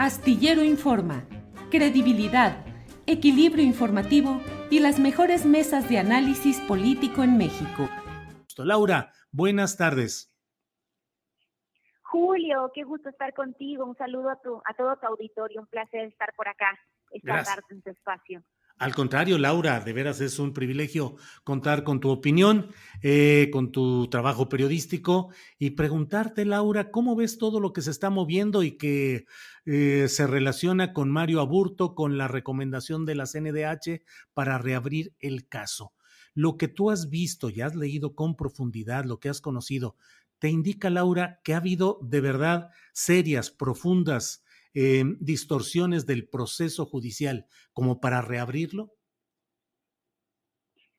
Astillero Informa, credibilidad, equilibrio informativo y las mejores mesas de análisis político en México. Laura, buenas tardes. Julio, qué gusto estar contigo. Un saludo a, tu, a todo tu auditorio. Un placer estar por acá, estar en tu espacio. Al contrario, Laura, de veras es un privilegio contar con tu opinión, eh, con tu trabajo periodístico y preguntarte, Laura, ¿cómo ves todo lo que se está moviendo y que eh, se relaciona con Mario Aburto, con la recomendación de la CNDH para reabrir el caso? Lo que tú has visto y has leído con profundidad, lo que has conocido, te indica, Laura, que ha habido de verdad serias, profundas eh, distorsiones del proceso judicial como para reabrirlo?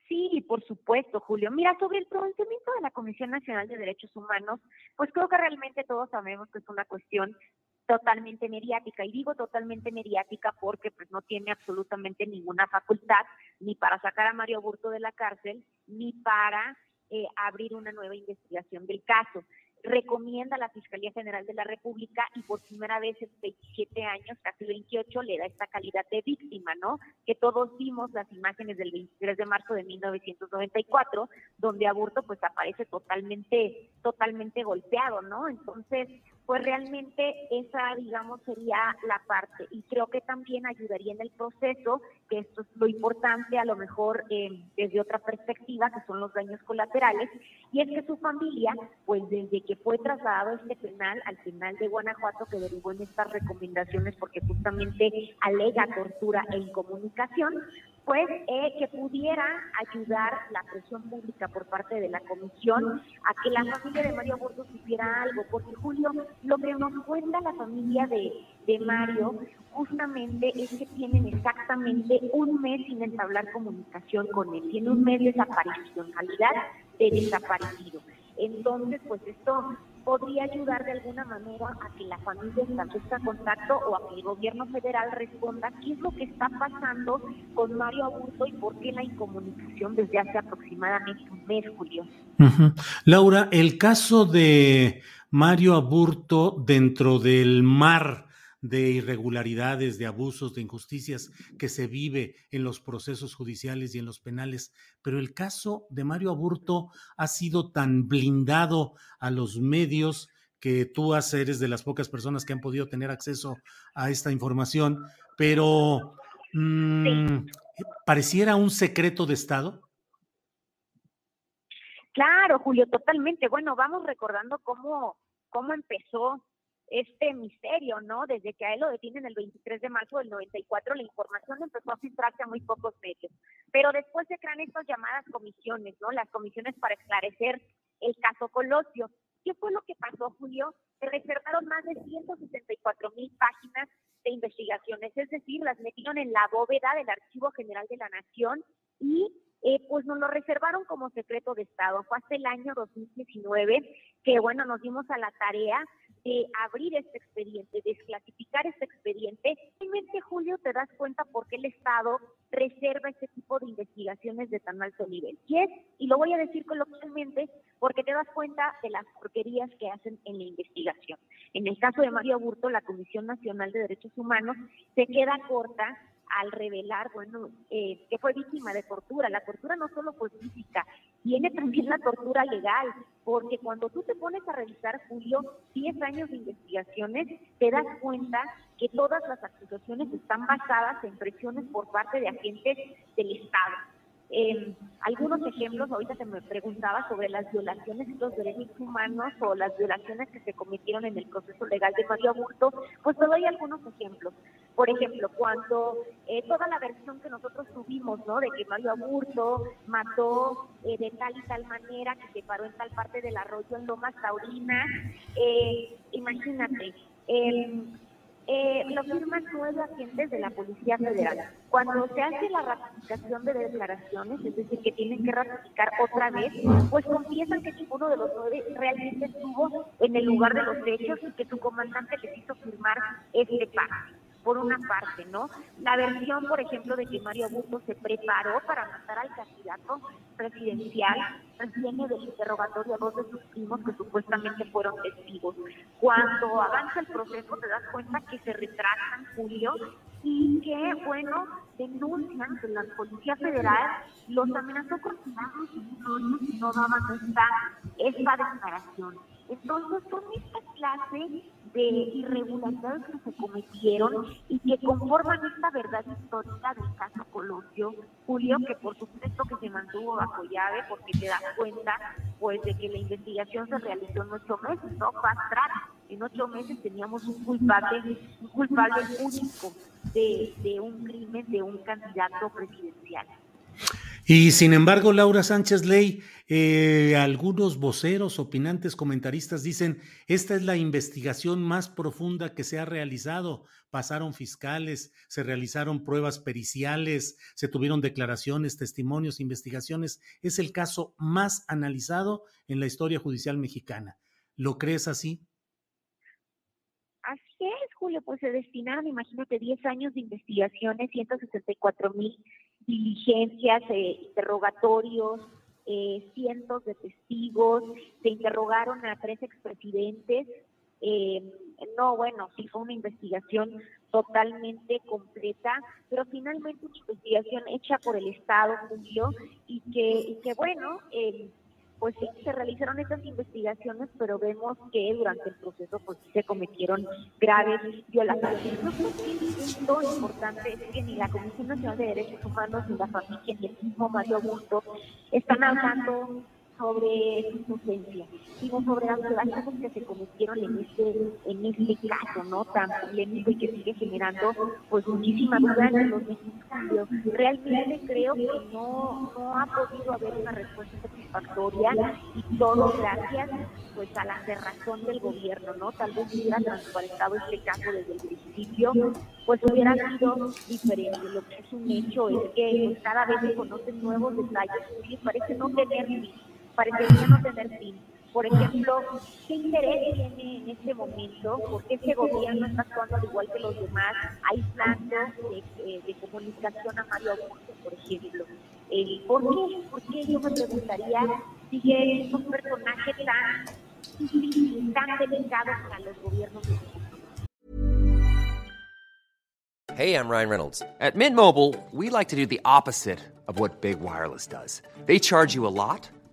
Sí, por supuesto, Julio. Mira, sobre el pronunciamiento de la Comisión Nacional de Derechos Humanos, pues creo que realmente todos sabemos que es una cuestión totalmente mediática. Y digo totalmente mediática porque pues no tiene absolutamente ninguna facultad ni para sacar a Mario Burto de la cárcel, ni para eh, abrir una nueva investigación del caso recomienda a la Fiscalía General de la República y por primera vez en 27 años, casi 28, le da esta calidad de víctima, ¿no? Que todos vimos las imágenes del 23 de marzo de 1994, donde Aburto pues aparece totalmente, totalmente golpeado, ¿no? Entonces, pues realmente esa, digamos, sería la parte. Y creo que también ayudaría en el proceso, que esto es lo importante, a lo mejor eh, desde otra perspectiva, que son los daños colaterales, y es que su familia, pues desde que fue trasladado este penal al penal de Guanajuato, que derivó en estas recomendaciones porque justamente alega tortura e incomunicación, pues eh, que pudiera ayudar la presión pública por parte de la comisión a que la familia de Mario Burgos supiera algo, porque Julio, lo que nos cuenta la familia de, de Mario justamente es que tienen exactamente un mes sin entablar comunicación con él, tiene un mes de desaparición, calidad de desaparecido. Entonces, pues esto podría ayudar de alguna manera a que la familia establezca contacto o a que el gobierno federal responda qué es lo que está pasando con Mario Aburto y por qué la incomunicación desde hace aproximadamente un mes, Julio. Laura, el caso de Mario Aburto dentro del mar de irregularidades, de abusos, de injusticias que se vive en los procesos judiciales y en los penales. Pero el caso de Mario Aburto ha sido tan blindado a los medios que tú eres de las pocas personas que han podido tener acceso a esta información, pero mm, pareciera un secreto de Estado. Claro, Julio, totalmente. Bueno, vamos recordando cómo, cómo empezó este misterio, ¿no? Desde que a él lo detienen el 23 de marzo del 94, la información empezó a filtrarse a muy pocos medios. Pero después se crean estas llamadas comisiones, ¿no? Las comisiones para esclarecer el caso Colosio. ¿Qué fue lo que pasó, Julio? Se reservaron más de 164 mil páginas de investigaciones, es decir, las metieron en la bóveda del Archivo General de la Nación y eh, pues nos lo reservaron como secreto de Estado. Fue hasta el año 2019 que, bueno, nos dimos a la tarea de abrir este expediente, desclasificar este expediente, realmente, Julio, te das cuenta por qué el Estado reserva este tipo de investigaciones de tan alto nivel. Y es, y lo voy a decir coloquialmente, porque te das cuenta de las porquerías que hacen en la investigación. En el caso de Mario Aburto, la Comisión Nacional de Derechos Humanos se queda corta al revelar, bueno, eh, que fue víctima de tortura. La tortura no solo fue física, tiene también la tortura legal, porque cuando tú te pones a revisar, Julio, 10 años de investigaciones, te das cuenta que todas las acusaciones están basadas en presiones por parte de agentes del Estado. Eh, algunos ejemplos, ahorita te me preguntaba sobre las violaciones de los derechos humanos o las violaciones que se cometieron en el proceso legal de Mario Aburto, pues te doy algunos ejemplos. Por ejemplo, cuando eh, toda la versión que nosotros tuvimos, ¿no? De que Mario Aburto mató eh, de tal y tal manera, que se paró en tal parte del arroyo en Lomas Taurina, eh, imagínate, eh, eh, lo firman nueve agentes de la Policía Federal. Cuando se hace la ratificación de declaraciones, es decir, que tienen que ratificar otra vez, pues confiesan que ninguno de los nueve realmente estuvo en el lugar de los hechos y que su comandante les hizo firmar este pacto por una parte, ¿no? La versión, por ejemplo, de que Mario Augusto se preparó para matar al candidato presidencial, pues viene del interrogatorio a dos de sus primos que supuestamente fueron testigos. Cuando avanza el proceso te das cuenta que se retrasan, Julio, y que, bueno, denuncian que la Policía Federal los amenazó con y no daban esta, esta declaración. Entonces, son esta clase de irregularidades que se cometieron y que conforman esta verdad histórica del caso Colosio, Julio, que por supuesto que se mantuvo bajo llave porque te das cuenta pues de que la investigación se realizó en ocho meses, no fast track. En ocho meses teníamos un culpable, un culpable único de, de un crimen de un candidato presidencial. Y sin embargo, Laura Sánchez Ley, eh, algunos voceros, opinantes, comentaristas dicen, esta es la investigación más profunda que se ha realizado. Pasaron fiscales, se realizaron pruebas periciales, se tuvieron declaraciones, testimonios, investigaciones. Es el caso más analizado en la historia judicial mexicana. ¿Lo crees así? Así es, Julio, pues se destinaron, imagínate, 10 años de investigaciones, 164 mil diligencias, eh, interrogatorios, eh, cientos de testigos, se interrogaron a tres expresidentes. Eh, no, bueno, sí fue una investigación totalmente completa, pero finalmente una investigación hecha por el Estado, Julio, y que, y que bueno, eh, pues sí, se realizaron estas investigaciones, pero vemos que durante el proceso pues se cometieron graves violaciones. Un punto importante es que ni la Comisión Nacional de Derechos Humanos, ni la familia, ni el mismo Mario Augusto están hablando sobre su ausencia, sino sobre las violaciones que se cometieron en este, en este caso, ¿no? Tan polémico y que sigue generando pues muchísima duda en los mexicanos. Realmente creo que no, no ha podido haber una respuesta satisfactoria y todo gracias pues a la cerrazón del gobierno, ¿no? Tal vez hubiera transparentado este caso desde el principio, pues hubiera sido diferente. Lo que es un hecho es que cada vez se conocen nuevos detalles y parece no tener parecería no tener fin. Por ejemplo, ¿qué interés tiene en este momento? ¿Por qué este gobierno está actuando al igual que los demás, aislando de, de comunicación a Mario Augusto, por ejemplo? Eh, ¿Por qué? ¿Por qué yo me preguntaría es un personaje tan, tan delicado para los gobiernos Hey, I'm Ryan Reynolds. At Mint Mobile, we like to do the opposite of what Big Wireless does. They charge you a lot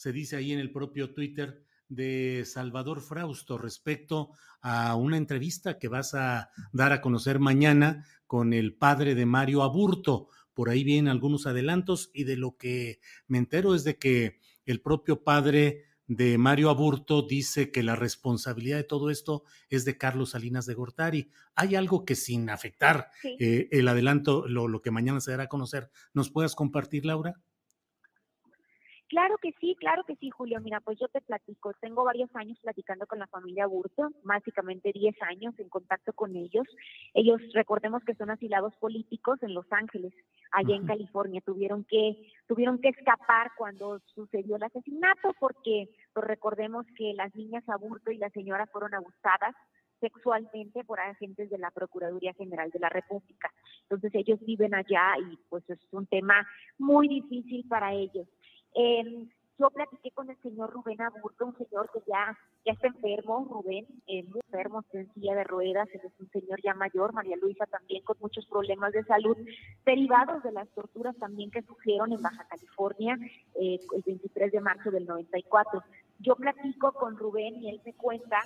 se dice ahí en el propio Twitter, de Salvador Frausto respecto a una entrevista que vas a dar a conocer mañana con el padre de Mario Aburto. Por ahí vienen algunos adelantos y de lo que me entero es de que el propio padre de Mario Aburto dice que la responsabilidad de todo esto es de Carlos Salinas de Gortari. ¿Hay algo que sin afectar eh, el adelanto, lo, lo que mañana se dará a conocer, nos puedas compartir, Laura? Claro que sí, claro que sí, Julio. Mira, pues yo te platico. Tengo varios años platicando con la familia Burto, básicamente 10 años en contacto con ellos. Ellos, recordemos que son asilados políticos en Los Ángeles, allá en California. Tuvieron que, tuvieron que escapar cuando sucedió el asesinato porque pues, recordemos que las niñas Aburto y la señora fueron abusadas sexualmente por agentes de la Procuraduría General de la República. Entonces ellos viven allá y pues es un tema muy difícil para ellos. Eh, yo platiqué con el señor Rubén Aburto, un señor que ya, ya está enfermo, Rubén, eh, muy enfermo, en silla de ruedas, es un señor ya mayor, María Luisa también con muchos problemas de salud, derivados de las torturas también que sufrieron en Baja California eh, el 23 de marzo del 94. Yo platico con Rubén y él me cuenta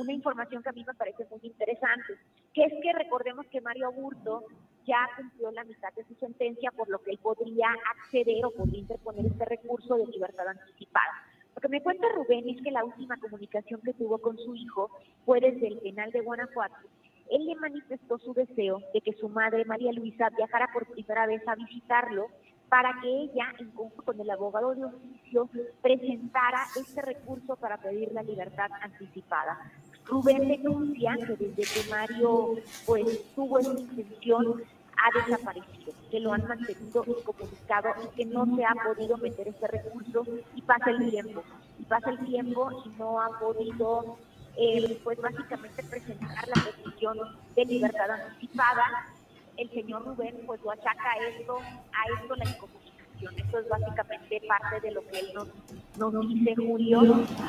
una información que a mí me parece muy interesante, que es que recordemos que Mario Aburto ya cumplió la mitad de su sentencia, por lo que él podría acceder o podría interponer este recurso de libertad anticipada. Lo que me cuenta Rubén es que la última comunicación que tuvo con su hijo fue desde el penal de Guanajuato. Él le manifestó su deseo de que su madre, María Luisa, viajara por primera vez a visitarlo para que ella, en conjunto con el abogado de oficio, presentara este recurso para pedir la libertad anticipada. Rubén denuncia que desde que Mario pues tuvo esa intención ha desaparecido, que lo han mantenido incomunicado y que no se ha podido meter ese recurso y pasa el tiempo, y pasa el tiempo y no ha podido eh, pues básicamente presentar la petición de libertad anticipada. El señor Rubén pues lo achaca a esto, a esto la incomunicación. Esto es básicamente parte de lo que él nos nos dice Julio,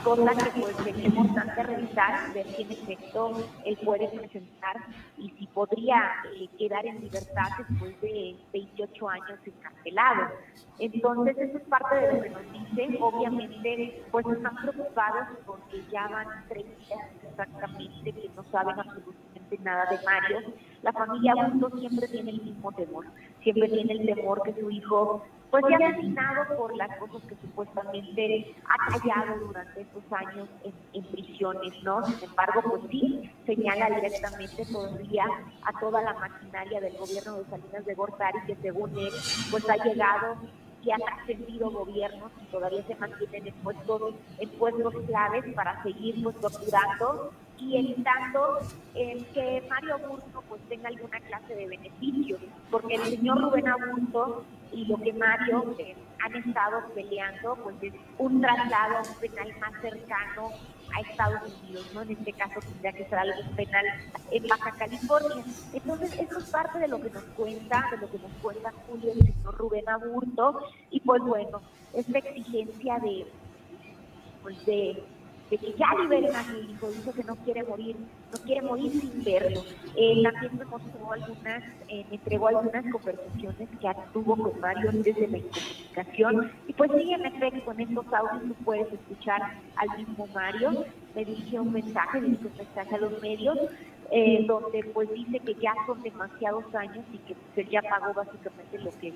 cosa que pues sería importante revisar, ver si en efecto él puede presentar y si podría eh, quedar en libertad después de 28 años encarcelado. Entonces eso es parte de lo que nos dice, obviamente pues están preocupados porque ya van tres días exactamente que no saben absolutamente nada de Mario. La familia Bunto siempre tiene el mismo temor, siempre tiene el temor que su hijo pues ya asesinado por las cosas que supuestamente ha callado durante estos años en, prisiones, ¿no? Sin embargo, pues sí, señala directamente todavía a toda la maquinaria del gobierno de Salinas de Gortari, que según él, pues ha llegado y ha trascendido gobiernos y todavía se mantienen en puestos, en claves para seguir pues torturando y evitando eh, que Mario Aburto pues tenga alguna clase de beneficio, porque el señor Rubén Aburto y lo que Mario eh, han estado peleando pues es un traslado penal más cercano a Estados Unidos, ¿no? En este caso tendría que ser algo penal en Baja California. Entonces, eso es parte de lo que nos cuenta, de lo que nos cuenta Julio el señor Rubén Aburto, y pues bueno, es la exigencia de, pues de de que ya liberen a mi hijo, dice que no quiere morir, no quiere morir sin verlo. También me mostró algunas, eh, me entregó algunas conversaciones que tuvo con Mario desde la incomunicación. Y pues sí, en efecto, con estos audios tú puedes escuchar al mismo Mario. Me dirigió un mensaje, dirigió un mensaje a los medios, eh, donde pues dice que ya son demasiados años y que pues, él ya pagó básicamente lo que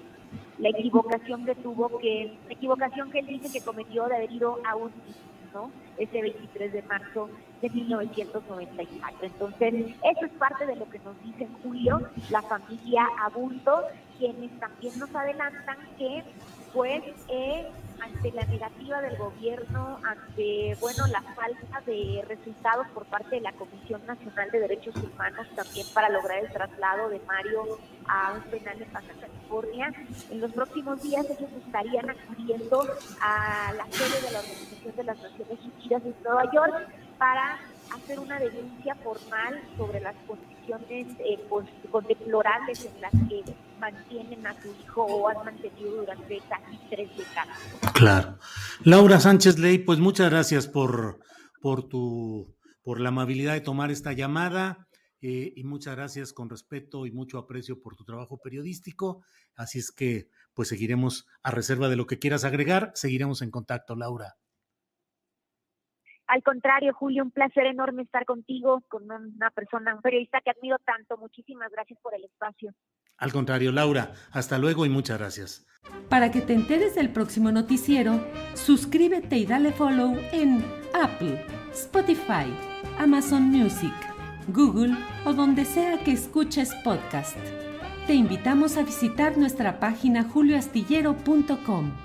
la equivocación que tuvo que la equivocación que él dice que cometió de haber ido a un ese 23 de marzo de 1994. Entonces, eso es parte de lo que nos dice Julio, la familia Abulto, quienes también nos adelantan que, pues, eh, ante la negativa del gobierno, ante, bueno, la falta de resultados por parte de la Comisión Nacional de Derechos Humanos también para lograr el traslado de Mario a un penal en Baja California, en los próximos días ellos estarían acudiendo a la sede de la Organización de las Naciones Unidas en Nueva York para hacer una denuncia formal sobre las condiciones eh, pues, deplorables en las que mantienen a su hijo o han mantenido durante casi tres décadas. Claro. Laura Sánchez Ley, pues muchas gracias por, por, tu, por la amabilidad de tomar esta llamada. eh, y muchas gracias con respeto y mucho aprecio por tu trabajo periodístico. Así es que, pues seguiremos a reserva de lo que quieras agregar, seguiremos en contacto, Laura. Al contrario, Julio, un placer enorme estar contigo, con una persona, un periodista que admiro tanto. Muchísimas gracias por el espacio. Al contrario, Laura, hasta luego y muchas gracias. Para que te enteres del próximo noticiero, suscríbete y dale follow en Apple, Spotify, Amazon Music, Google o donde sea que escuches podcast. Te invitamos a visitar nuestra página julioastillero.com.